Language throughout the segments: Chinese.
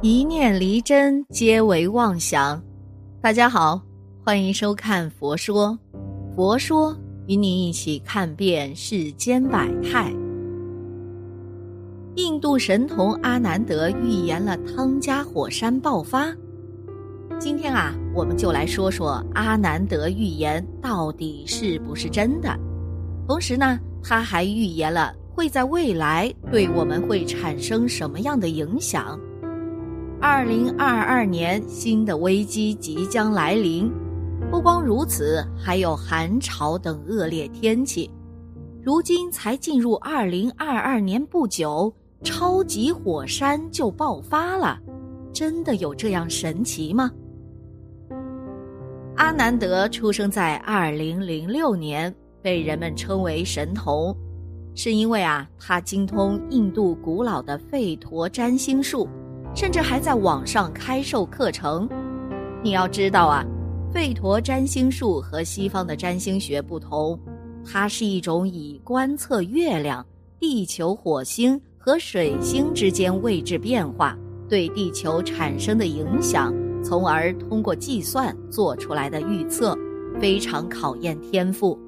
一念离真，皆为妄想。大家好，欢迎收看《佛说》，佛说与你一起看遍世间百态。印度神童阿南德预言了汤加火山爆发。今天啊，我们就来说说阿南德预言到底是不是真的。同时呢，他还预言了会在未来对我们会产生什么样的影响。二零二二年，新的危机即将来临。不光如此，还有寒潮等恶劣天气。如今才进入二零二二年不久，超级火山就爆发了，真的有这样神奇吗？阿南德出生在二零零六年，被人们称为神童，是因为啊，他精通印度古老的吠陀占星术。甚至还在网上开授课程。你要知道啊，吠陀占星术和西方的占星学不同，它是一种以观测月亮、地球、火星和水星之间位置变化对地球产生的影响，从而通过计算做出来的预测，非常考验天赋。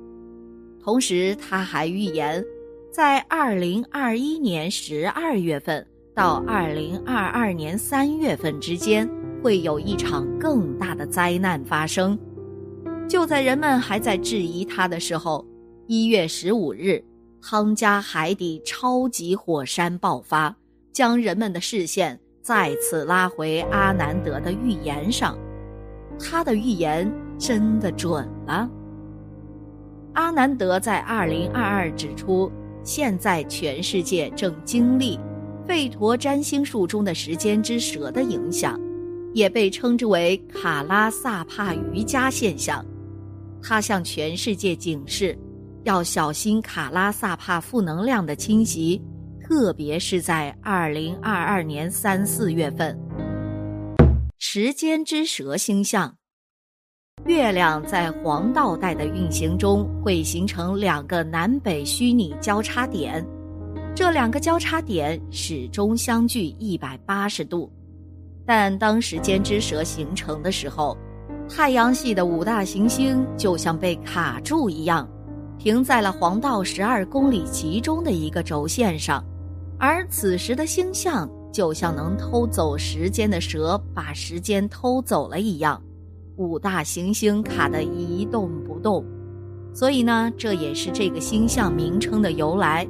同时，他还预言，在二零二一年十二月份。到二零二二年三月份之间，会有一场更大的灾难发生。就在人们还在质疑他的时候，一月十五日，汤加海底超级火山爆发，将人们的视线再次拉回阿南德的预言上。他的预言真的准了。阿南德在二零二二指出，现在全世界正经历。吠陀占星术中的时间之蛇的影响，也被称之为卡拉萨帕瑜伽现象。它向全世界警示，要小心卡拉萨帕负能量的侵袭，特别是在二零二二年三四月份。时间之蛇星象，月亮在黄道带的运行中会形成两个南北虚拟交叉点。这两个交叉点始终相距一百八十度，但当时间之蛇形成的时候，太阳系的五大行星就像被卡住一样，停在了黄道十二公里其中的一个轴线上，而此时的星象就像能偷走时间的蛇把时间偷走了一样，五大行星卡得一动不动，所以呢，这也是这个星象名称的由来。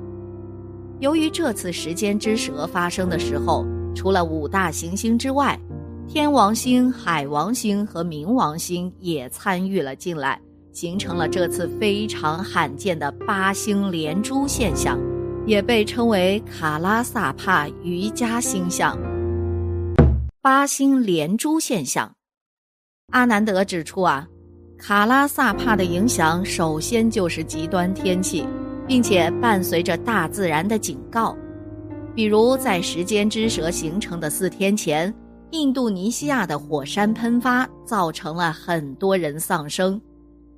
由于这次时间之蛇发生的时候，除了五大行星之外，天王星、海王星和冥王星也参与了进来，形成了这次非常罕见的八星连珠现象，也被称为卡拉萨帕瑜伽星象。八星连珠现象，阿南德指出啊，卡拉萨帕的影响首先就是极端天气。并且伴随着大自然的警告，比如在时间之蛇形成的四天前，印度尼西亚的火山喷发造成了很多人丧生，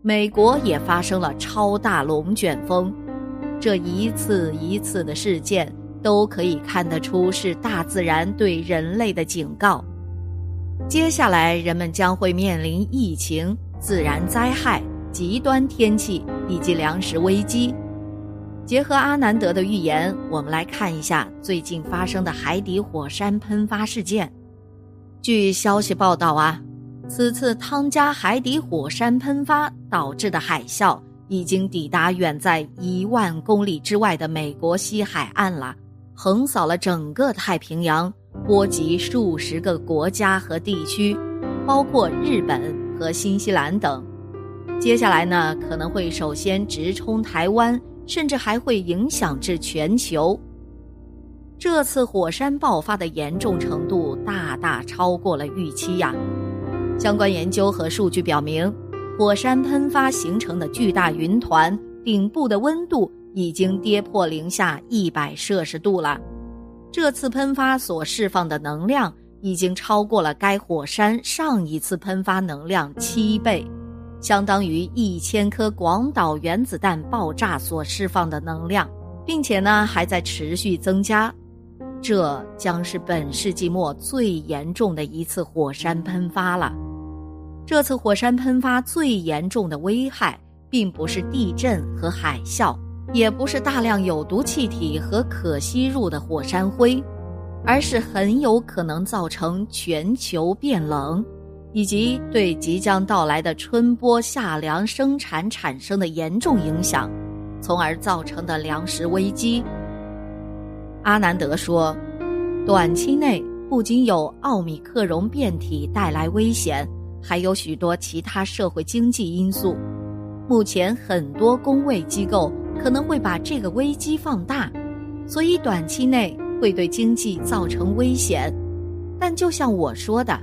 美国也发生了超大龙卷风，这一次一次的事件都可以看得出是大自然对人类的警告。接下来，人们将会面临疫情、自然灾害、极端天气以及粮食危机。结合阿南德的预言，我们来看一下最近发生的海底火山喷发事件。据消息报道啊，此次汤加海底火山喷发导致的海啸已经抵达远在一万公里之外的美国西海岸了，横扫了整个太平洋，波及数十个国家和地区，包括日本和新西兰等。接下来呢，可能会首先直冲台湾。甚至还会影响至全球。这次火山爆发的严重程度大大超过了预期呀！相关研究和数据表明，火山喷发形成的巨大云团顶部的温度已经跌破零下一百摄氏度了。这次喷发所释放的能量已经超过了该火山上一次喷发能量七倍。相当于一千颗广岛原子弹爆炸所释放的能量，并且呢还在持续增加。这将是本世纪末最严重的一次火山喷发了。这次火山喷发最严重的危害，并不是地震和海啸，也不是大量有毒气体和可吸入的火山灰，而是很有可能造成全球变冷，以及对即将到来的春播夏粮生产产生的严重影响，从而造成的粮食危机。阿南德说，短期内不仅有奥米克戎变体带来危险。还有许多其他社会经济因素，目前很多公卫机构可能会把这个危机放大，所以短期内会对经济造成危险。但就像我说的，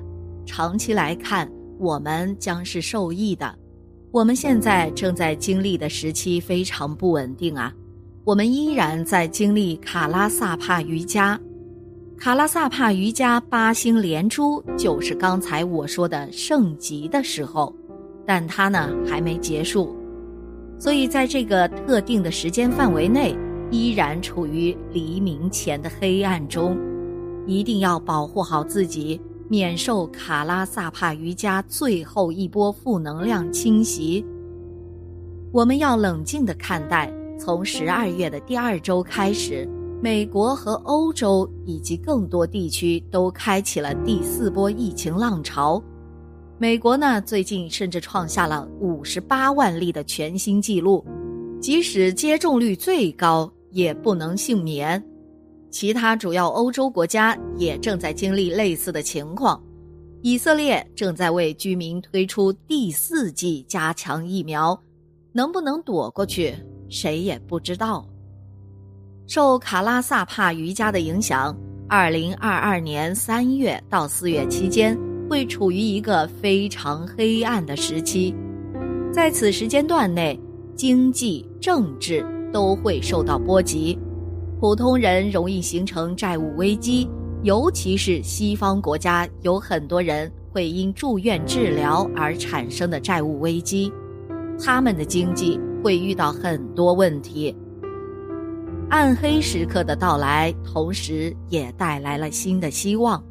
长期来看，我们将是受益的。我们现在正在经历的时期非常不稳定啊，我们依然在经历卡拉萨帕瑜伽。卡拉萨帕瑜伽八星连珠就是刚才我说的盛极的时候，但它呢还没结束，所以在这个特定的时间范围内，依然处于黎明前的黑暗中，一定要保护好自己，免受卡拉萨帕瑜伽最后一波负能量侵袭。我们要冷静地看待，从十二月的第二周开始。美国和欧洲以及更多地区都开启了第四波疫情浪潮。美国呢，最近甚至创下了五十八万例的全新纪录，即使接种率最高，也不能幸免。其他主要欧洲国家也正在经历类似的情况。以色列正在为居民推出第四剂加强疫苗，能不能躲过去，谁也不知道。受卡拉萨帕瑜伽的影响，二零二二年三月到四月期间会处于一个非常黑暗的时期。在此时间段内，经济、政治都会受到波及，普通人容易形成债务危机，尤其是西方国家有很多人会因住院治疗而产生的债务危机，他们的经济会遇到很多问题。暗黑时刻的到来，同时也带来了新的希望。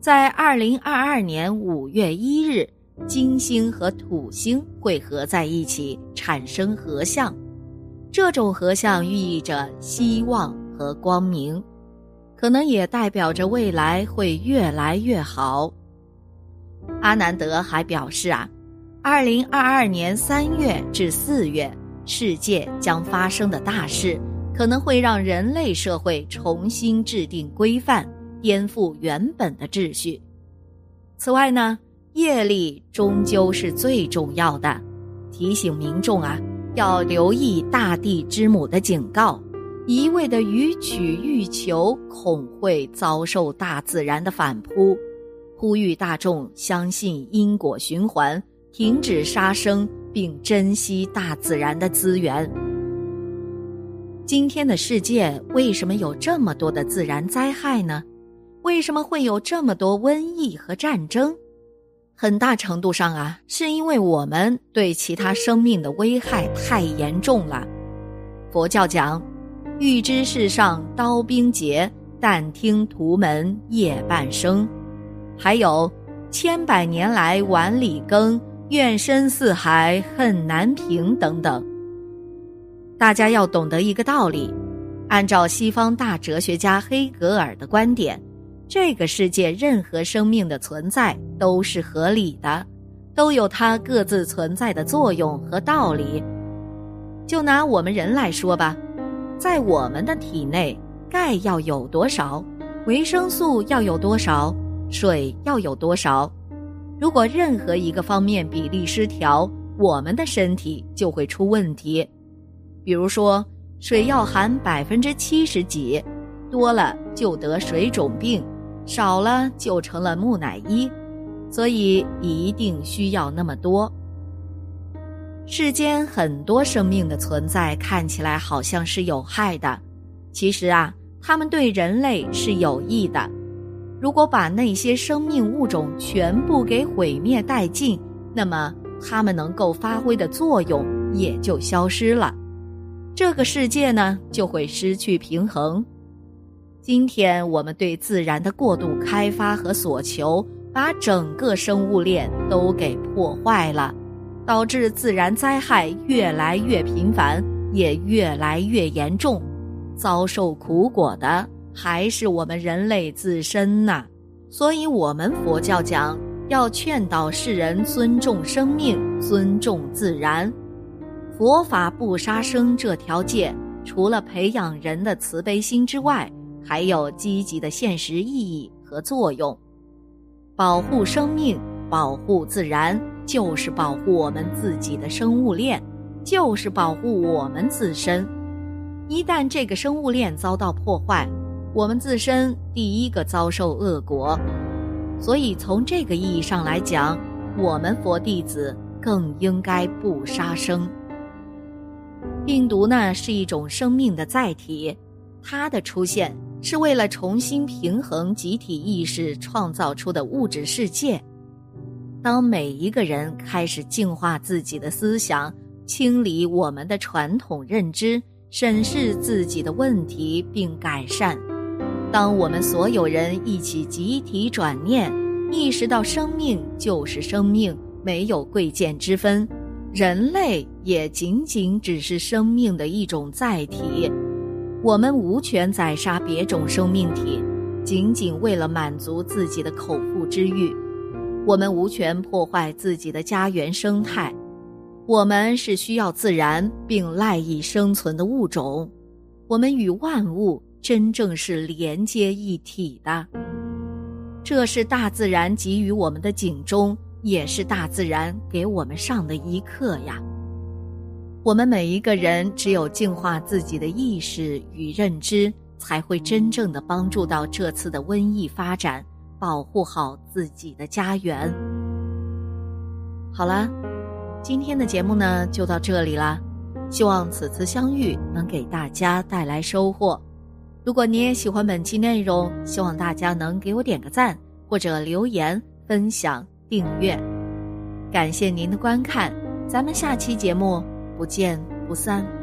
在二零二二年五月一日，金星和土星会合在一起，产生合相。这种合相寓意着希望和光明，可能也代表着未来会越来越好。阿南德还表示啊，二零二二年三月至四月，世界将发生的大事。可能会让人类社会重新制定规范，颠覆原本的秩序。此外呢，业力终究是最重要的，提醒民众啊，要留意大地之母的警告，一味的予取欲求，恐会遭受大自然的反扑。呼吁大众相信因果循环，停止杀生，并珍惜大自然的资源。今天的世界为什么有这么多的自然灾害呢？为什么会有这么多瘟疫和战争？很大程度上啊，是因为我们对其他生命的危害太严重了。佛教讲：“欲知世上刀兵劫，但听屠门夜半声。”还有“千百年来碗里羹，怨深似海恨难平”等等。大家要懂得一个道理，按照西方大哲学家黑格尔的观点，这个世界任何生命的存在都是合理的，都有它各自存在的作用和道理。就拿我们人来说吧，在我们的体内，钙要有多少，维生素要有多少，水要有多少，如果任何一个方面比例失调，我们的身体就会出问题。比如说，水要含百分之七十几，多了就得水肿病，少了就成了木乃伊，所以一定需要那么多。世间很多生命的存在看起来好像是有害的，其实啊，它们对人类是有益的。如果把那些生命物种全部给毁灭殆尽，那么它们能够发挥的作用也就消失了。这个世界呢，就会失去平衡。今天我们对自然的过度开发和所求，把整个生物链都给破坏了，导致自然灾害越来越频繁，也越来越严重。遭受苦果的还是我们人类自身呐。所以，我们佛教讲要劝导世人尊重生命，尊重自然。佛法不杀生这条戒，除了培养人的慈悲心之外，还有积极的现实意义和作用。保护生命，保护自然，就是保护我们自己的生物链，就是保护我们自身。一旦这个生物链遭到破坏，我们自身第一个遭受恶果，所以从这个意义上来讲，我们佛弟子更应该不杀生。病毒呢是一种生命的载体，它的出现是为了重新平衡集体意识创造出的物质世界。当每一个人开始净化自己的思想，清理我们的传统认知，审视自己的问题并改善。当我们所有人一起集体转念，意识到生命就是生命，没有贵贱之分，人类也仅仅只是生命的一种载体。我们无权宰杀别种生命体，仅仅为了满足自己的口腹之欲。我们无权破坏自己的家园生态。我们是需要自然并赖以生存的物种。我们与万物。真正是连接一体的，这是大自然给予我们的警钟，也是大自然给我们上的一课呀。我们每一个人只有净化自己的意识与认知，才会真正的帮助到这次的瘟疫发展，保护好自己的家园。好了，今天的节目呢就到这里了，希望此次相遇能给大家带来收获。如果你也喜欢本期内容，希望大家能给我点个赞，或者留言、分享、订阅。感谢您的观看，咱们下期节目不见不散。